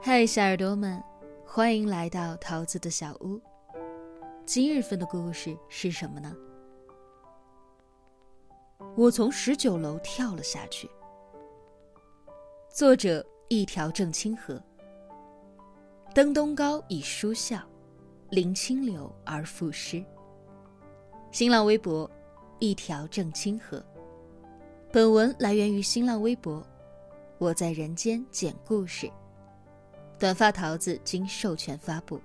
嗨，小耳朵们，欢迎来到桃子的小屋。今日份的故事是什么呢？我从十九楼跳了下去。作者：一条正清河。登东高以书笑，临清流而赋诗。新浪微博：一条正清河。本文来源于新浪微博。我在人间讲故事。短发桃子经授权发布。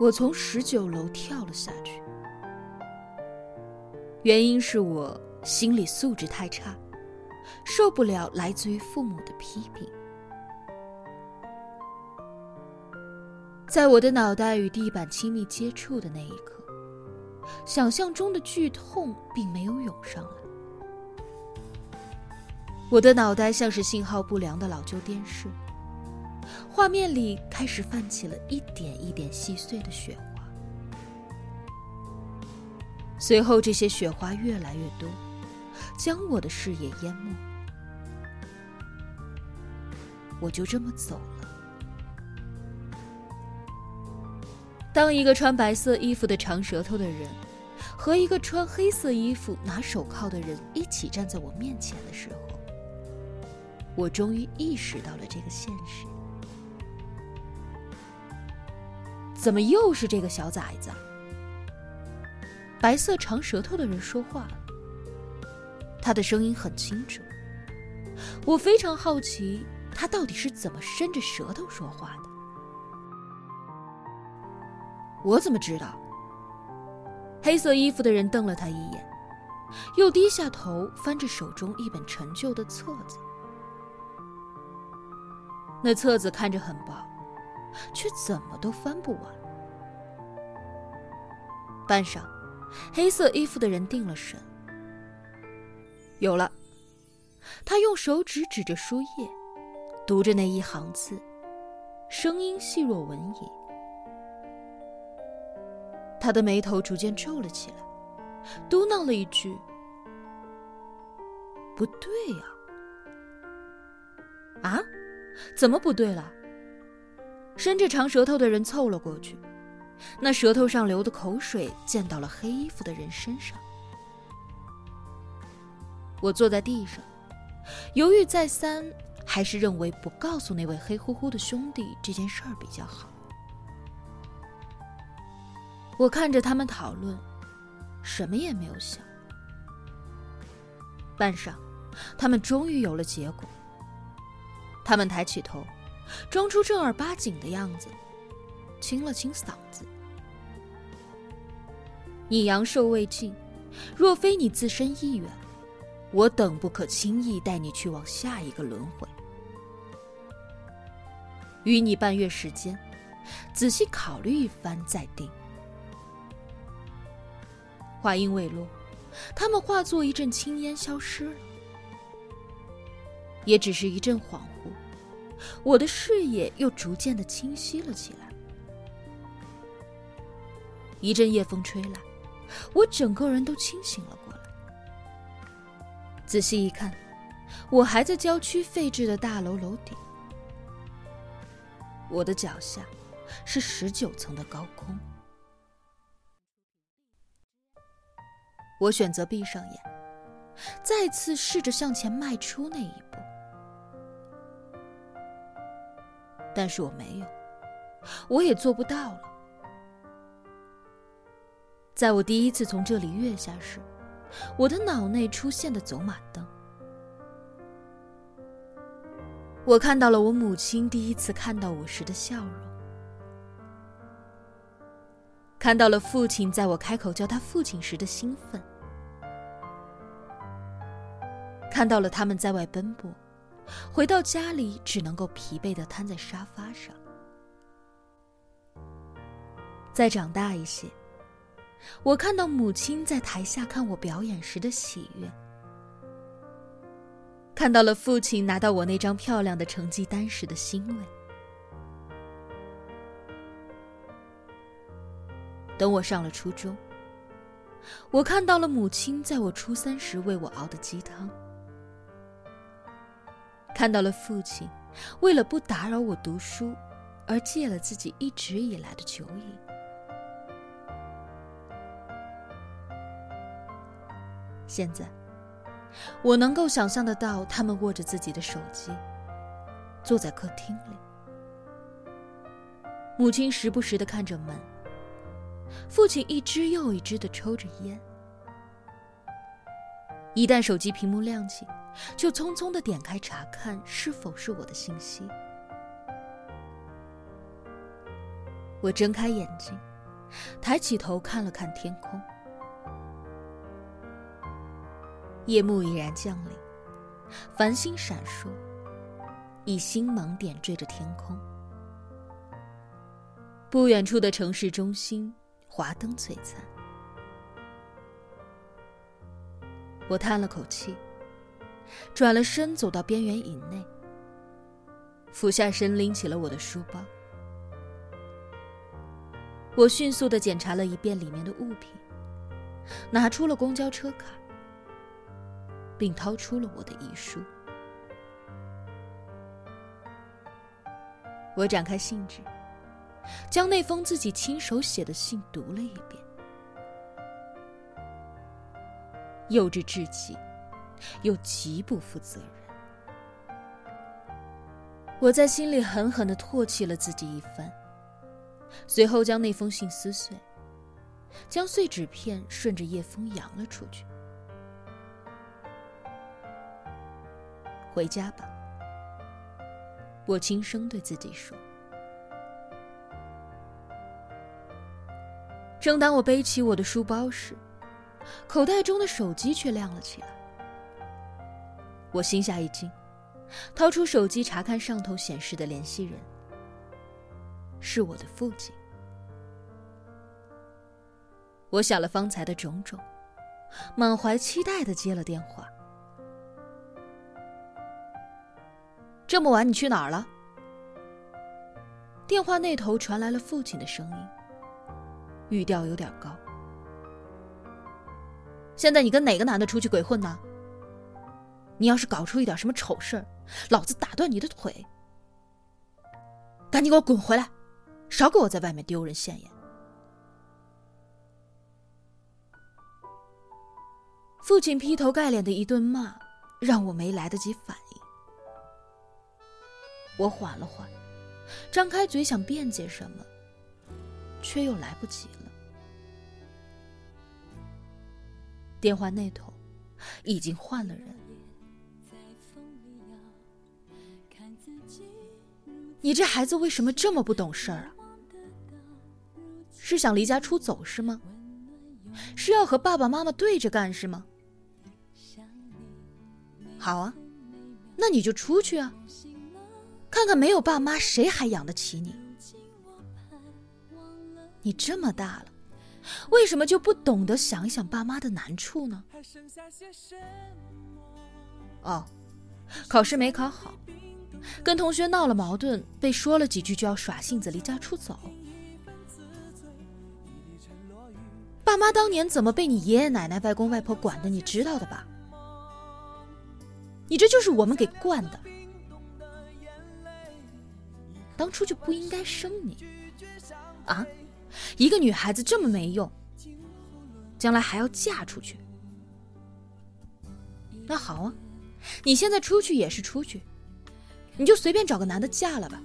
我从十九楼跳了下去，原因是我心理素质太差，受不了来自于父母的批评。在我的脑袋与地板亲密接触的那一刻。想象中的剧痛并没有涌上来，我的脑袋像是信号不良的老旧电视，画面里开始泛起了一点一点细碎的雪花，随后这些雪花越来越多，将我的视野淹没，我就这么走了。当一个穿白色衣服的长舌头的人。和一个穿黑色衣服、拿手铐的人一起站在我面前的时候，我终于意识到了这个现实。怎么又是这个小崽子？白色长舌头的人说话了，他的声音很清楚。我非常好奇，他到底是怎么伸着舌头说话的？我怎么知道？黑色衣服的人瞪了他一眼，又低下头翻着手中一本陈旧的册子。那册子看着很薄，却怎么都翻不完。半晌，黑色衣服的人定了神，有了。他用手指指着书页，读着那一行字，声音细若蚊蝇。他的眉头逐渐皱了起来，嘟囔了一句：“不对呀，啊，怎么不对了？”伸着长舌头的人凑了过去，那舌头上流的口水溅到了黑衣服的人身上。我坐在地上，犹豫再三，还是认为不告诉那位黑乎乎的兄弟这件事儿比较好。我看着他们讨论，什么也没有想。半晌，他们终于有了结果。他们抬起头，装出正儿八经的样子，清了清嗓子：“你阳寿未尽，若非你自身意愿，我等不可轻易带你去往下一个轮回。与你半月时间，仔细考虑一番再定。”话音未落，他们化作一阵青烟消失了。也只是一阵恍惚，我的视野又逐渐的清晰了起来。一阵夜风吹来，我整个人都清醒了过来。仔细一看，我还在郊区废置的大楼楼顶，我的脚下是十九层的高空。我选择闭上眼，再次试着向前迈出那一步，但是我没有，我也做不到了。在我第一次从这里跃下时，我的脑内出现的走马灯，我看到了我母亲第一次看到我时的笑容。看到了父亲在我开口叫他父亲时的兴奋，看到了他们在外奔波，回到家里只能够疲惫的瘫在沙发上。再长大一些，我看到母亲在台下看我表演时的喜悦，看到了父亲拿到我那张漂亮的成绩单时的欣慰。等我上了初中，我看到了母亲在我初三时为我熬的鸡汤，看到了父亲为了不打扰我读书而戒了自己一直以来的酒瘾。现在，我能够想象得到他们握着自己的手机，坐在客厅里，母亲时不时的看着门。父亲一支又一支的抽着烟，一旦手机屏幕亮起，就匆匆的点开查看是否是我的信息。我睁开眼睛，抬起头看了看天空，夜幕已然降临，繁星闪烁，以星芒点缀着天空。不远处的城市中心。华灯璀璨，我叹了口气，转了身走到边缘以内，俯下身拎起了我的书包。我迅速的检查了一遍里面的物品，拿出了公交车卡，并掏出了我的遗书。我展开信纸。将那封自己亲手写的信读了一遍，幼稚至极，又极不负责任。我在心里狠狠的唾弃了自己一番，随后将那封信撕碎，将碎纸片顺着夜风扬了出去。回家吧，我轻声对自己说。正当我背起我的书包时，口袋中的手机却亮了起来。我心下一惊，掏出手机查看上头显示的联系人，是我的父亲。我想了方才的种种，满怀期待的接了电话。这么晚你去哪儿了？电话那头传来了父亲的声音。语调有点高。现在你跟哪个男的出去鬼混呢？你要是搞出一点什么丑事儿，老子打断你的腿！赶紧给我滚回来，少给我在外面丢人现眼！父亲劈头盖脸的一顿骂，让我没来得及反应。我缓了缓，张开嘴想辩解什么，却又来不及了。电话那头已经换了人。你这孩子为什么这么不懂事儿啊？是想离家出走是吗？是要和爸爸妈妈对着干是吗？好啊，那你就出去啊，看看没有爸妈谁还养得起你？你这么大了。为什么就不懂得想一想爸妈的难处呢？哦，考试没考好，跟同学闹了矛盾，被说了几句就要耍性子离家出走。爸妈当年怎么被你爷爷奶奶、外公外婆管的，你知道的吧？你这就是我们给惯的，当初就不应该生你，啊？一个女孩子这么没用，将来还要嫁出去。那好啊，你现在出去也是出去，你就随便找个男的嫁了吧，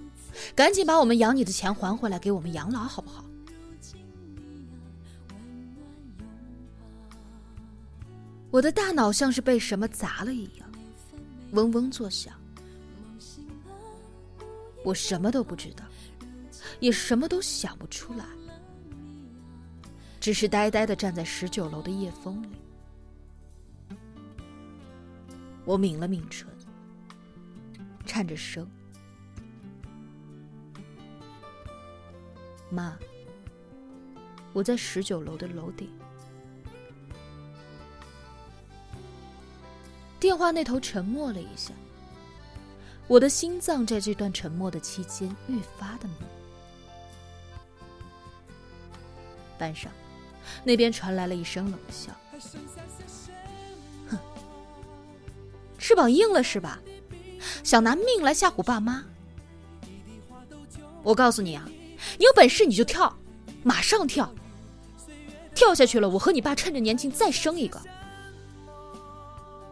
赶紧把我们养你的钱还回来给我们养老，好不好？我的大脑像是被什么砸了一样，嗡嗡作响。我什么都不知道，也什么都想不出来。只是呆呆的站在十九楼的夜风里，我抿了抿唇，颤着声：“妈，我在十九楼的楼顶。”电话那头沉默了一下，我的心脏在这段沉默的期间愈发的猛。半晌。那边传来了一声冷笑：“哼，翅膀硬了是吧？想拿命来吓唬爸妈？我告诉你啊，你有本事你就跳，马上跳！跳下去了，我和你爸趁着年轻再生一个，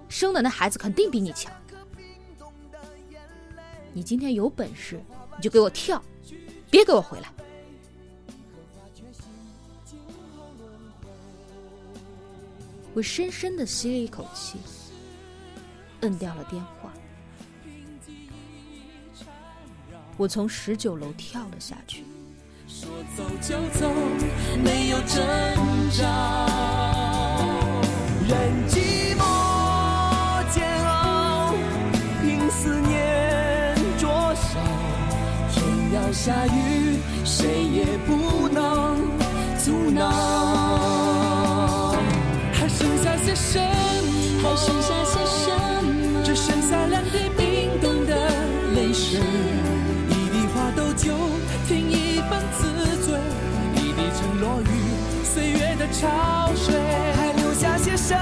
生的那孩子肯定比你强。你今天有本事，你就给我跳，别给我回来！”我深深的吸了一口气，摁掉了电话。我从十九楼跳了下去。说走就走，没有挣扎。任寂寞煎熬，凭思念灼烧。天要下雨，谁也不能阻挠。还剩下些什么？还剩下些什么？只剩下两滴冰冻的泪水。一滴花豆酒，添一份自醉。一滴沉落于岁月的潮水。还留下些什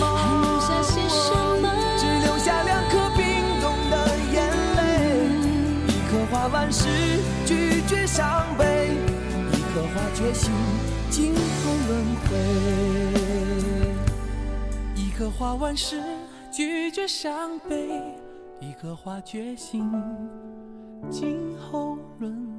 么？还留下些什么？只留下两颗冰冻的眼泪。一颗花完事，拒绝伤悲；一颗花决心，今后轮回。一颗花完事，拒绝伤悲；一颗花决心，今后轮。